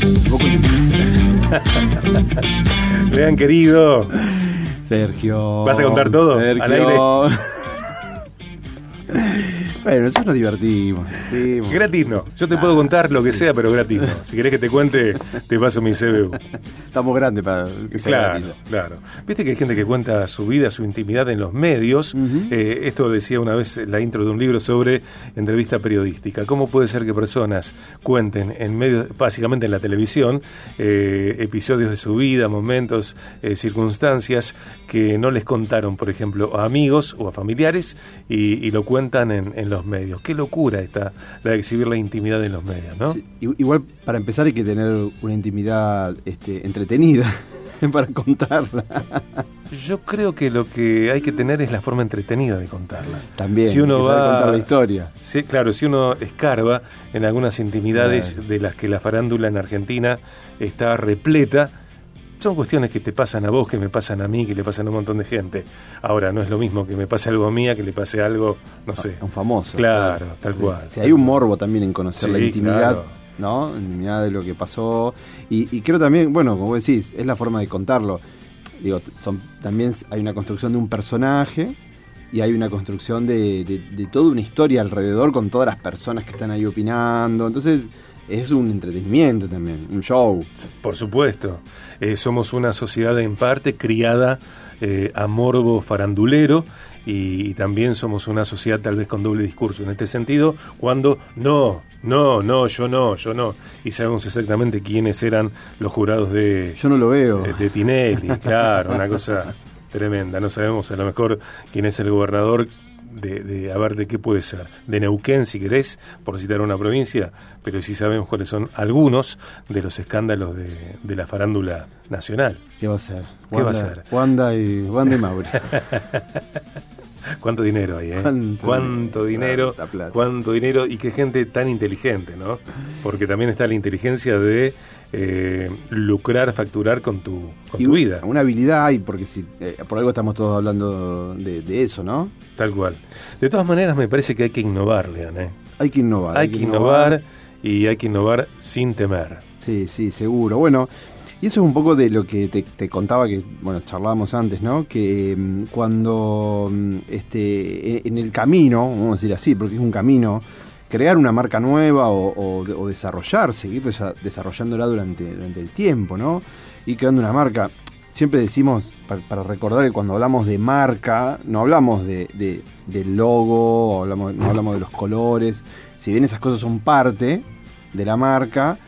Vean, querido. Sergio. ¿Vas a contar todo? Sergio. Al aire. bueno, nosotros nos divertimos. Gratis no. Yo te puedo contar lo que sea, pero gratis no. Si querés que te cuente, te paso mi CBU. Estamos grandes para que sea Claro, gratis claro. Viste que hay gente que cuenta su vida, su intimidad en los medios. Eh, esto decía una vez la intro de un libro sobre entrevista periodística. ¿Cómo puede ser que personas cuenten en medios, básicamente en la televisión, eh, episodios de su vida, momentos, eh, circunstancias que no les contaron, por ejemplo, a amigos o a familiares y, y lo cuentan en, en los medios? Qué locura esta, la de exhibir la intimidad en los medios, ¿no? Sí, Igual, para empezar, hay que tener una intimidad este, entretenida para contarla. Yo creo que lo que hay que tener es la forma entretenida de contarla. También, si uno va contar la historia. Sí, claro, si uno escarba en algunas intimidades Claro. de las que la farándula en Argentina está repleta, son cuestiones que te pasan a vos, que me pasan a mí, que le pasan a un montón de gente. Ahora, no es lo mismo que me pase algo a mí que le pase algo, no sé. A un famoso. Claro, tal cual. Sí, hay un morbo también en conocer Sí, la intimidad, claro. ¿no? La intimidad de lo que pasó. Y, y creo también, bueno, como vos decís, es la forma de contarlo. Digo, son, también hay una construcción de un personaje y hay una construcción de, de- de toda una historia alrededor con todas las personas que están ahí opinando. Entonces, es un entretenimiento también, un show. Por supuesto. Eh, somos una sociedad en parte criada eh, a morbo farandulero y, y también somos una sociedad tal vez con doble discurso en este sentido, cuando no, no, no, yo no, yo no. Y sabemos exactamente quiénes eran los jurados de, Yo no lo veo. eh, de Tinelli, claro, una cosa tremenda. No sabemos a lo mejor quién es el gobernador de, de a ver de qué puede ser. De Neuquén, si querés, por citar una provincia, pero sí sabemos cuáles son algunos de los escándalos de, de la farándula nacional. ¿Qué va a ser? ¿Qué va a ser? Wanda y, Wanda y Mauri. ¿Cuánto dinero hay, eh? ¿Cuánto dinero? Plata, plata. ¿Cuánto dinero? Y qué gente tan inteligente, ¿no? Porque también está la inteligencia de eh, lucrar, facturar con tu, con Y tu vida. Una habilidad hay, porque si, eh, por algo estamos todos hablando de, de eso, ¿no? Tal cual. De todas maneras, me parece que hay que innovar, Leon. ¿eh? Hay que innovar. Hay que innovar y hay que innovar sin temer. Sí, sí, seguro. Bueno, y eso es un poco de lo que te, te contaba que, bueno, charlábamos antes, ¿no? Que mm, cuando mm, este, e- en el camino, vamos a decir así, porque es un camino, crear una marca nueva o, o- o desarrollar, seguir desa- desarrollándola durante, el tiempo, ¿no? Y creando una marca. Siempre decimos, para, recordar que cuando hablamos de marca, no hablamos de, de- del logo, hablamos, no hablamos de los colores, si bien esas cosas son parte de la marca,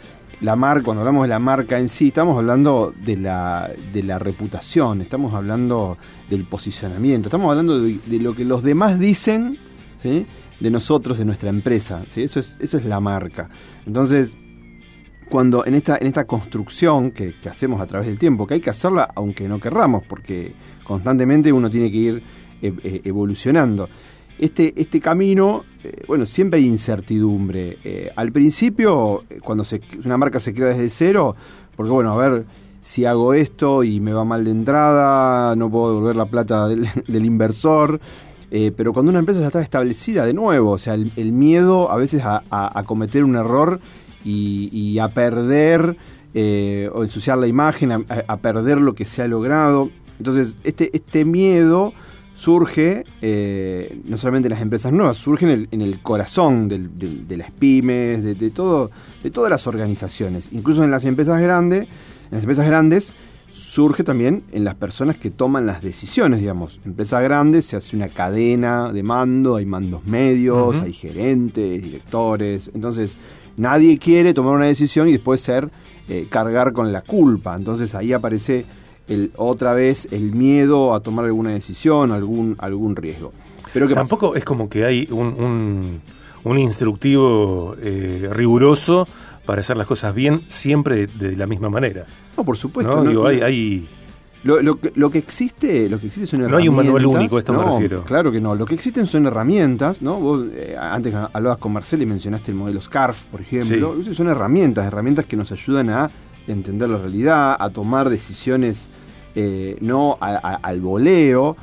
la marca, cuando hablamos de la marca en sí, estamos hablando de la, de la reputación, estamos hablando del posicionamiento, estamos hablando de lo que los demás dicen ¿sí? De nosotros, de nuestra empresa. ¿sí? Eso, es, eso es la marca. Entonces, cuando en esta, en esta construcción que, que hacemos a través del tiempo, que hay que hacerla aunque no querramos, porque constantemente uno tiene que ir eh, eh, evolucionando. Este, este camino, eh, bueno, siempre hay incertidumbre. Al principio, cuando se, una marca se crea desde cero, porque bueno, a ver, si hago esto y me va mal de entrada, no puedo devolver la plata del inversor. Eh, pero cuando una empresa ya está establecida de nuevo, o sea, el, el miedo a veces a, cometer un error y, y a perder eh, o ensuciar la imagen, a, a perder lo que se ha logrado. Entonces, este, este miedo surge eh, no solamente en las empresas nuevas, surge en el, en el corazón del- del- de las pymes, de, de todo, de todas las organizaciones, incluso en las empresas grandes, en las empresas grandes surge también en las personas que toman las decisiones, digamos. Empresas grandes se hace una cadena de mando, hay mandos medios, hay gerentes, directores, entonces nadie quiere tomar una decisión y después ser eh, cargar con la culpa. Entonces ahí aparece el, otra vez el miedo a tomar alguna decisión, algún, algún riesgo. Pero que Tampoco es como que hay un, un, un instructivo eh, riguroso para hacer las cosas bien siempre de, de la misma manera. No, por supuesto. ¿no? no- Digo, hay, hay- Lo, lo que- lo que existe, lo que existe son No hay un manual herramientas. único, a esto me No, refiero. Claro que no. Lo que existen son herramientas, ¿no? Vos eh, antes hablabas con Marcel y mencionaste el modelo SCARF, por ejemplo. Esas Son herramientas, herramientas que nos ayudan a entender la realidad, a tomar decisiones eh, no a- a- al voleo,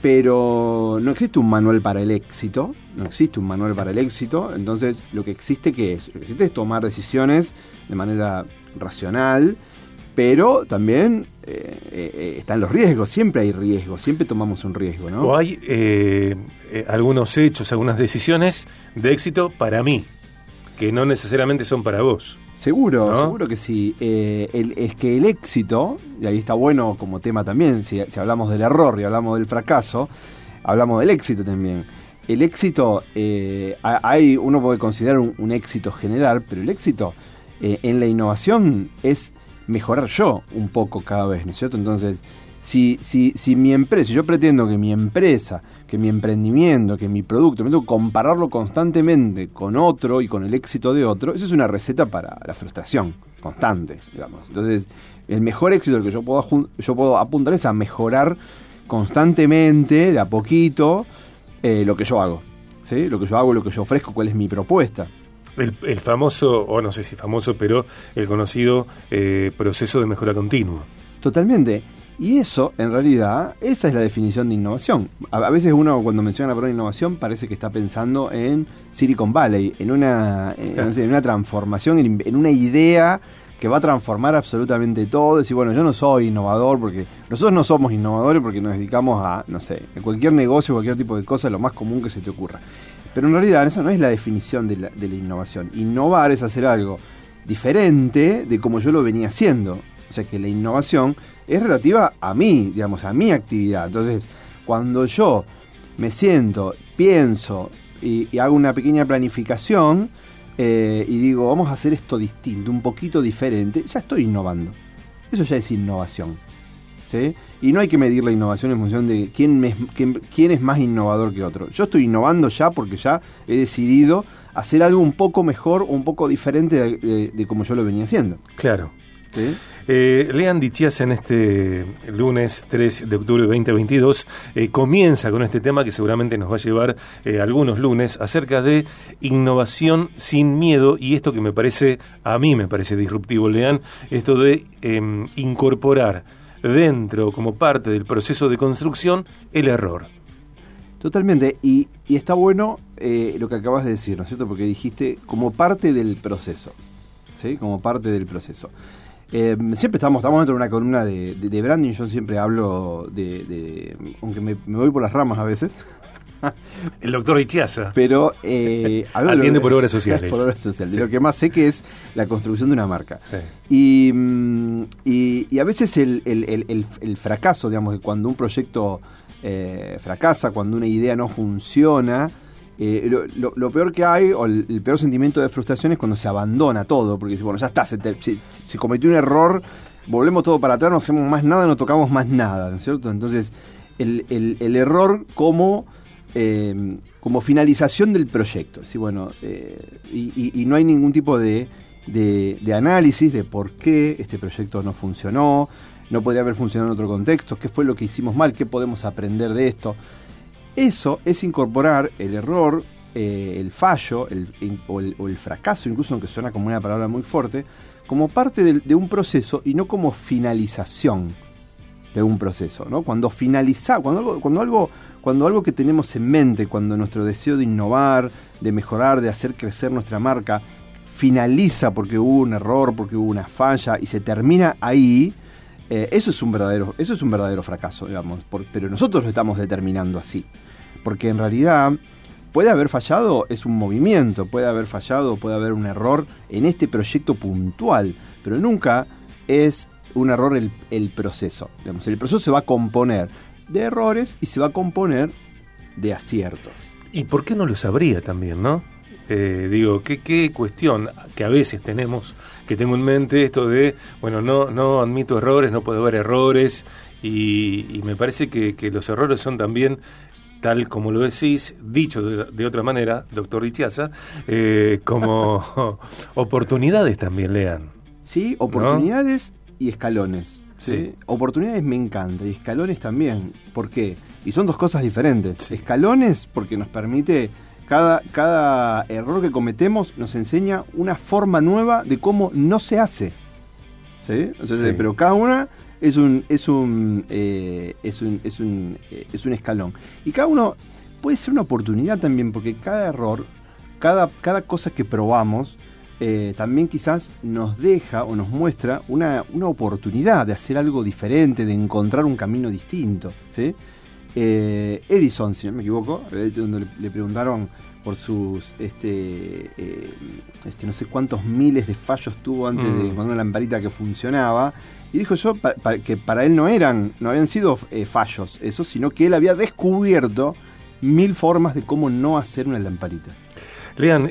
pero no existe un manual para el éxito, no existe un manual para el éxito, entonces lo que existe que es, lo que existe es tomar decisiones de manera racional, pero también eh, eh, están los riesgos, siempre hay riesgos, siempre tomamos un riesgo, ¿no? O hay eh, algunos hechos, algunas decisiones de éxito para mí, que no necesariamente son para vos. Seguro, seguro que sí. es que el éxito, y ahí está bueno como tema también, si, hablamos del error y hablamos del fracaso, hablamos del éxito también. El éxito, hay, uno puede considerar un, éxito general, pero el éxito en la innovación es mejorar yo un poco cada vez, ¿no es cierto? Entonces, si, si, si mi empresa, si yo pretendo que mi empresa, que mi emprendimiento, que mi producto, me tengo que compararlo constantemente con otro y con el éxito de otro, eso es una receta para la frustración constante, digamos. Entonces, el mejor éxito que yo puedo, yo puedo apuntar es a mejorar constantemente, de a poquito, eh, lo que yo hago. ¿sí? Lo que yo hago, lo que yo ofrezco, cuál es mi propuesta. El, famoso, o no sé si famoso, pero el conocido eh, proceso de mejora continua. Totalmente. Y eso, en realidad, esa es la definición de innovación. A, veces uno cuando menciona la palabra innovación parece que está pensando en Silicon Valley, en una, en, una transformación, en, una idea que va a transformar absolutamente todo. Decir, bueno, yo no soy innovador porque nosotros no somos innovadores porque nos dedicamos a, no sé, a cualquier negocio, cualquier tipo de cosa, lo más común que se te ocurra. Pero en realidad esa no es la definición de la, de la innovación. Innovar es hacer algo diferente de como yo lo venía haciendo. O sea que la innovación es relativa a mí, digamos, a mi actividad. Entonces, cuando yo me siento, pienso y, hago una pequeña planificación eh, y digo, vamos a hacer esto distinto, un poquito diferente, ya estoy innovando. Eso ya es innovación. Y no hay que medir la innovación en función de quién, quién, es más innovador que otro. Yo estoy innovando ya porque ya he decidido hacer algo un poco mejor un poco diferente de, como yo lo venía haciendo. Claro. Eh, Lean Dichias en este lunes 3 de octubre de 2022 eh, comienza con este tema que seguramente nos va a llevar eh, algunos lunes acerca de innovación sin miedo y esto que me parece, a mí me parece disruptivo, Lean, esto de em, incorporar dentro, como parte del proceso de construcción, el error. Totalmente, y, está bueno eh, lo que acabas de decir, ¿no es cierto? Porque dijiste como parte del proceso, ¿sí? Como parte del proceso. Eh, siempre estamos, estamos dentro de una columna de, de, branding, yo siempre hablo de, aunque me, voy por las ramas a veces, el doctor Ichiasa. Pero eh, atiende por obras sociales. por obras sociales. Lo que más sé que es la construcción de una marca. Mm, y, y, a veces el, el, fracaso, digamos, que cuando un proyecto eh, fracasa, cuando una idea no funciona, eh, lo, peor que hay, o el, peor sentimiento de frustración es cuando se abandona todo, porque bueno, ya está, se, se, cometió un error, volvemos todo para atrás, no hacemos más nada, no tocamos más nada, ¿no es cierto? Entonces, el, el error como eh, como finalización del proyecto. ¿sí? Bueno, eh, y, no hay ningún tipo de, de, análisis de por qué este proyecto no funcionó, no podría haber funcionado en otro contexto, qué fue lo que hicimos mal, qué podemos aprender de esto. Eso es incorporar el error, eh, el fallo el, o, el, fracaso, incluso aunque suena como una palabra muy fuerte, como parte de, un proceso y no como finalización de un proceso. ¿no? Cuando finaliza, cuando cuando algo cuando algo que tenemos en mente, cuando nuestro deseo de innovar, de mejorar, de hacer crecer nuestra marca, finaliza porque hubo un error, porque hubo una falla y se termina ahí, eh, eso es un verdadero, eso es un verdadero fracaso, digamos. pero nosotros lo estamos determinando así, porque en realidad puede haber fallado, es un movimiento, puede haber fallado, puede haber un error en este proyecto puntual, pero nunca es un error el, proceso. El proceso se va a componer de errores y se va a componer de aciertos. ¿Y por qué no lo sabría también, no? Eh, digo, ¿qué, ¿qué, cuestión que a veces tenemos, que tengo en mente esto de, bueno, no, no admito errores, no puedo haber errores, y, me parece que, los errores son también, tal como lo decís, dicho de, otra manera, doctor Richiasa, eh, como oportunidades también lean. Sí, oportunidades y escalones. ¿Sí? Oportunidades me encanta y escalones también. ¿Por qué? Y son dos cosas diferentes. Escalones porque nos permite, cada, cada error que cometemos nos enseña una forma nueva de cómo no se hace. ¿sí? Pero cada una es un, es un, eh, es un, es un, eh, es un escalón. Y cada uno puede ser una oportunidad también porque cada error, cada, cada cosa que probamos, eh, también quizás nos deja o nos muestra una, oportunidad de hacer algo diferente, de encontrar un camino distinto. ¿sí? Eh, Edison, si no me equivoco, donde le preguntaron por sus este, eh, este, no sé cuántos miles de fallos tuvo antes de mm. encontrar una lamparita que funcionaba y dijo yo que para él no eran no habían sido eh, fallos eso sino que él había descubierto mil formas de cómo no hacer una lamparita Lean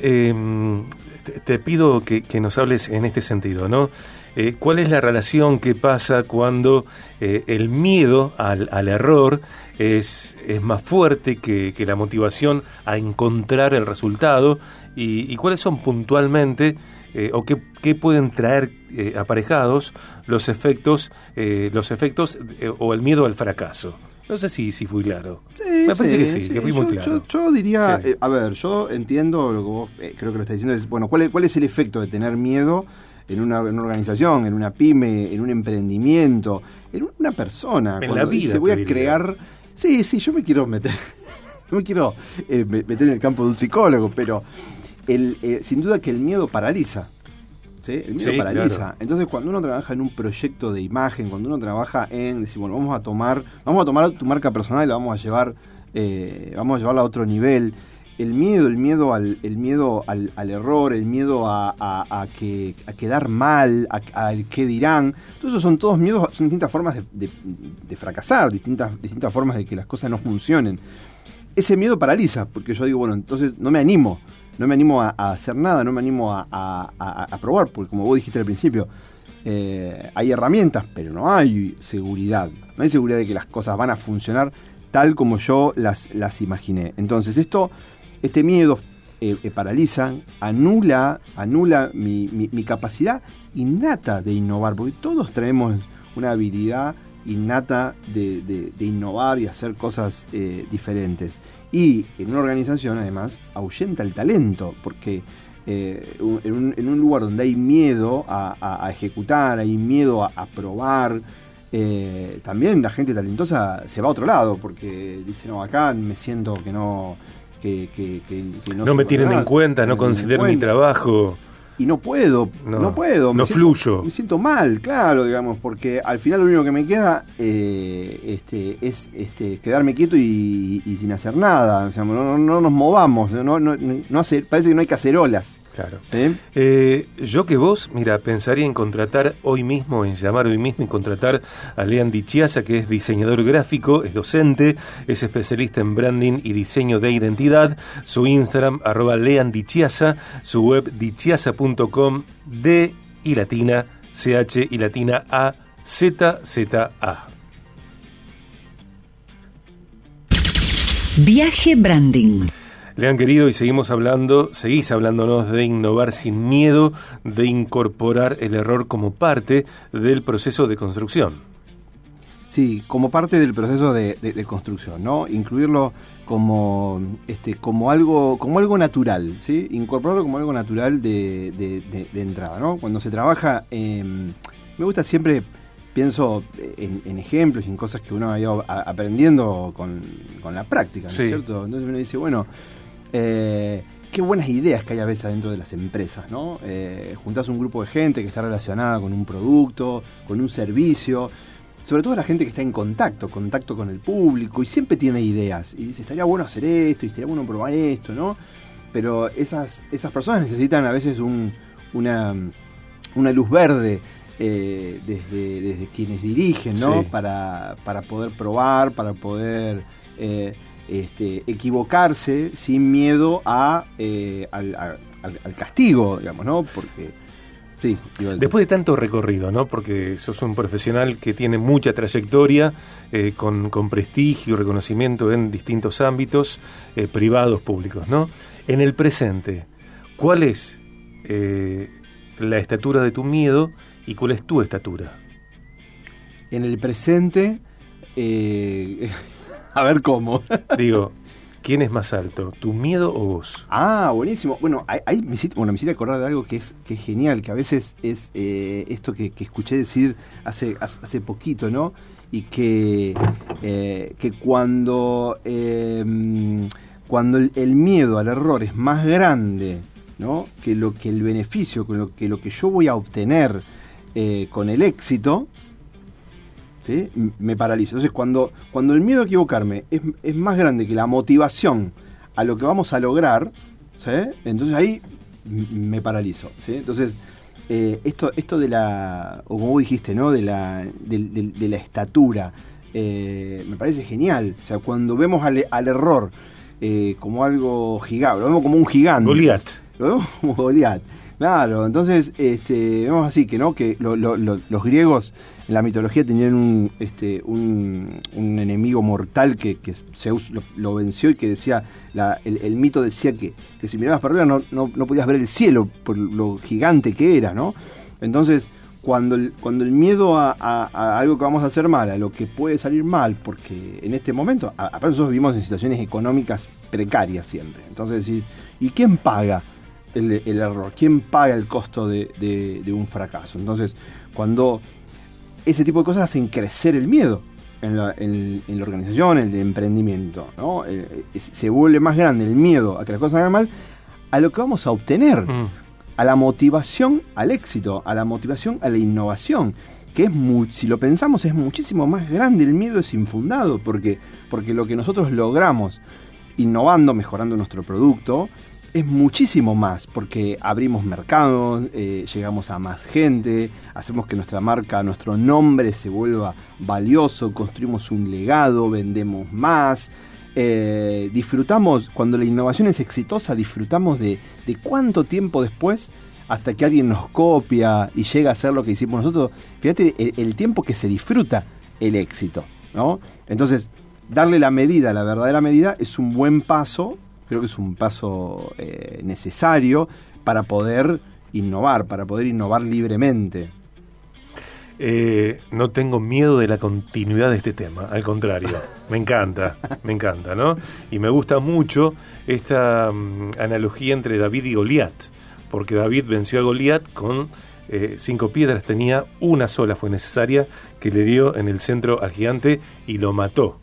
te, pido que, nos hables en este sentido no eh, ¿Cuál es la relación que pasa cuando el miedo al, al error es, es más fuerte que, la motivación a encontrar el resultado y, cuáles son puntualmente eh, o qué, pueden traer eh, aparejados los efectos, eh, los efectos o el miedo al fracaso. No sé si, si fui claro. Me parece que sí, que fui muy claro. Yo, diría, a ver, yo entiendo lo que vos creo que lo estás diciendo. Es, bueno, ¿cuál es, ¿cuál es el efecto de tener miedo? en una, organización, en una pyme, en un emprendimiento, en una persona. En la vida. voy a crear Sí, sí, yo me quiero meter, no me quiero eh, meter en el campo de un psicólogo, pero el, eh, sin duda que el miedo paraliza. ¿Sí? El miedo paraliza. Entonces, cuando uno trabaja en un proyecto de imagen, cuando uno trabaja en decir, bueno, vamos a tomar, vamos a tomar tu marca personal y la vamos a llevar, eh, vamos a llevarla a otro nivel el miedo, el miedo al, el miedo al, error, el miedo a, que, a quedar mal, al que dirán. Todos esos son todos miedos, son distintas formas de, fracasar, distintas, distintas formas de que las cosas no funcionen. Ese miedo paraliza, porque yo digo, bueno, entonces no me animo, no me animo a, hacer nada, no me animo a, probar, porque como vos dijiste al principio, eh, hay herramientas, pero no hay seguridad. No hay seguridad de que las cosas van a funcionar tal como yo las, las imaginé. Entonces, esto este miedo eh, eh, paraliza, anula, anula mi, capacidad innata de innovar, porque todos traemos una habilidad innata de, innovar y hacer cosas eh, diferentes. Y en una organización, además, ahuyenta el talento, porque en, un, lugar donde hay miedo a, ejecutar, hay miedo a, probar, también la gente talentosa se va a otro lado, porque dice, no, acá me siento que no que, no, me tienen en cuenta, no considero mi trabajo. Y no puedo, no, puedo. no fluyo. Me siento mal, claro, digamos, porque al final lo único que me queda eh, este, es este, quedarme quieto y, sin hacer nada. O sea, no, nos movamos, no, no, hace, parece que no hay cacerolas. Claro. Eh, yo que vos, mira, pensaría en contratar hoy mismo, en llamar hoy mismo y contratar a Lean Dichiasa, que es diseñador gráfico, es docente, es especialista en branding y diseño de identidad. Su Instagram, arroba Lean Dichiasa, su web dichiasa.com, D y latina, CH y latina A, Z, Z, A. Viaje Branding. Le han querido y seguimos hablando, seguís hablándonos de innovar sin miedo, de incorporar el error como parte del proceso de construcción. Sí, como parte del proceso de, construcción, ¿no? Incluirlo como, este, como, algo, como algo natural, ¿sí? Incorporarlo como algo natural de, entrada, ¿no? Cuando se trabaja, me gusta siempre, pienso en, ejemplos y en cosas que uno ha ido aprendiendo con, la práctica, ¿no es cierto? Entonces uno dice, bueno, eh, qué buenas ideas que hay a veces dentro de las empresas, ¿no? Eh, juntás un grupo de gente que está relacionada con un producto, con un servicio, sobre todo la gente que está en contacto, contacto con el público y siempre tiene ideas y dice, estaría bueno hacer esto y estaría bueno probar esto, ¿no? Pero esas, esas personas necesitan a veces una, una luz verde eh, desde, quienes dirigen, ¿no? Para, poder probar, para poder... Eh, este, equivocarse sin miedo a, eh, al, castigo, digamos, ¿no? Porque, sí. Después de tanto recorrido, ¿no? Porque sos un profesional que tiene mucha trayectoria, eh, con, prestigio y reconocimiento en distintos ámbitos, eh, privados, públicos, ¿no? En el presente, ¿cuál es la estatura de tu miedo y cuál es tu estatura? En el presente... A ver cómo. Digo, ¿quién es más alto? ¿Tu miedo o vos? Ah, buenísimo. Bueno, ahí me hiciste, bueno, acordar de algo que es, que es genial, que a veces es eh, esto que, escuché decir hace, hace poquito, ¿no? Y que, eh, que cuando, em, cuando el, miedo al error es más grande ¿no? que lo que el beneficio, que lo que, lo que yo voy a obtener eh, con el éxito, ¿sí? me paralizo. Entonces, cuando, cuando el miedo a equivocarme es, es más grande que la motivación a lo que vamos a lograr, ¿sí? entonces ahí me paralizo. ¿sí? Entonces, eh, esto, esto de la, o como vos dijiste, ¿no? de, la, de, de, de la estatura, eh, me parece genial. O sea, cuando vemos al, al error eh, como algo gigante, lo vemos como un gigante. Goliat. Lo vemos como Goliat. Claro, entonces este, vemos así que no que lo, lo, lo, los griegos en la mitología tenían un, este, un, enemigo mortal que, Zeus lo, venció y que decía, la, el, mito decía que, que si mirabas para arriba no, no, no, podías ver el cielo por lo gigante que era, ¿no? Entonces, cuando el, cuando el miedo a, a, algo que vamos a hacer mal, a lo que puede salir mal, porque en este momento, aparte nosotros vivimos en situaciones económicas precarias siempre, entonces, ¿y, ¿y quién paga? El, el, error, quién paga el costo de, de, de, un fracaso. Entonces, cuando ese tipo de cosas hacen crecer el miedo en la, en, en la organización, en el emprendimiento, ¿no? Eh, se vuelve más grande el miedo a que las cosas salgan mal, a lo que vamos a obtener, mm. a la motivación al éxito, a la motivación a la innovación que es muy, si lo pensamos es muchísimo más grande, el miedo es infundado, porque, porque lo que nosotros logramos innovando, mejorando nuestro producto, es muchísimo más, porque abrimos mercados, eh, llegamos a más gente, hacemos que nuestra marca, nuestro nombre se vuelva valioso, construimos un legado, vendemos más, eh, disfrutamos, cuando la innovación es exitosa, disfrutamos de, de cuánto tiempo después hasta que alguien nos copia y llega a hacer lo que hicimos nosotros. Fíjate el, el tiempo que se disfruta el éxito, ¿no? Entonces, darle la medida, la verdadera medida, es un buen paso creo que es un paso eh, necesario para poder innovar, para poder innovar libremente. Eh, no tengo miedo de la continuidad de este tema, al contrario, me encanta, me encanta, ¿no? Y me gusta mucho esta um, analogía entre David y Goliat, porque David venció a Goliat con eh, cinco piedras, tenía una sola, fue necesaria, que le dio en el centro al gigante y lo mató.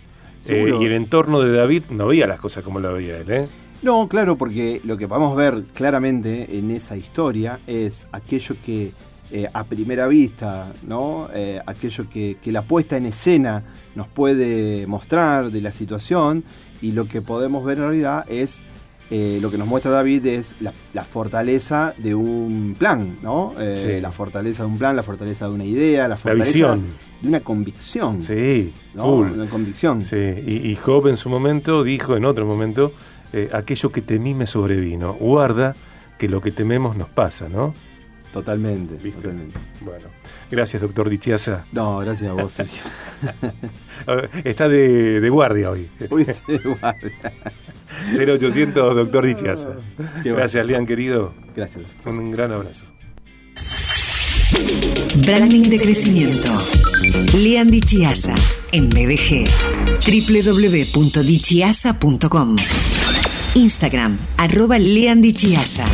Eh, y el entorno de David no veía las cosas como lo veía él, ¿eh? No, claro, porque lo que podemos ver claramente en esa historia es aquello que eh, a primera vista, ¿no? Eh, aquello que, que, la puesta en escena nos puede mostrar de la situación y lo que podemos ver en realidad es eh, lo que nos muestra David es la, la fortaleza de un plan, ¿no? Sí. La fortaleza de un plan, la fortaleza de una idea, la fortaleza la visión. De una convicción. Sí, ¿no? Una convicción. Sí, y, y Job en su momento dijo, en otro momento, eh, aquello que temí me sobrevino. Guarda que lo que tememos nos pasa, ¿no? Totalmente, totalmente. Bueno, gracias, doctor Dichiasa. No, gracias a vos, Sergio. Está de, de, guardia hoy. Uy, de guardia. 0800, doctor Dichiasa. Gracias, Lian, querido. Gracias. Un gran abrazo. Branding de crecimiento. Lian Dichiasa en BDG. www.dichiasa.com Instagram, arroba Leandichiasa.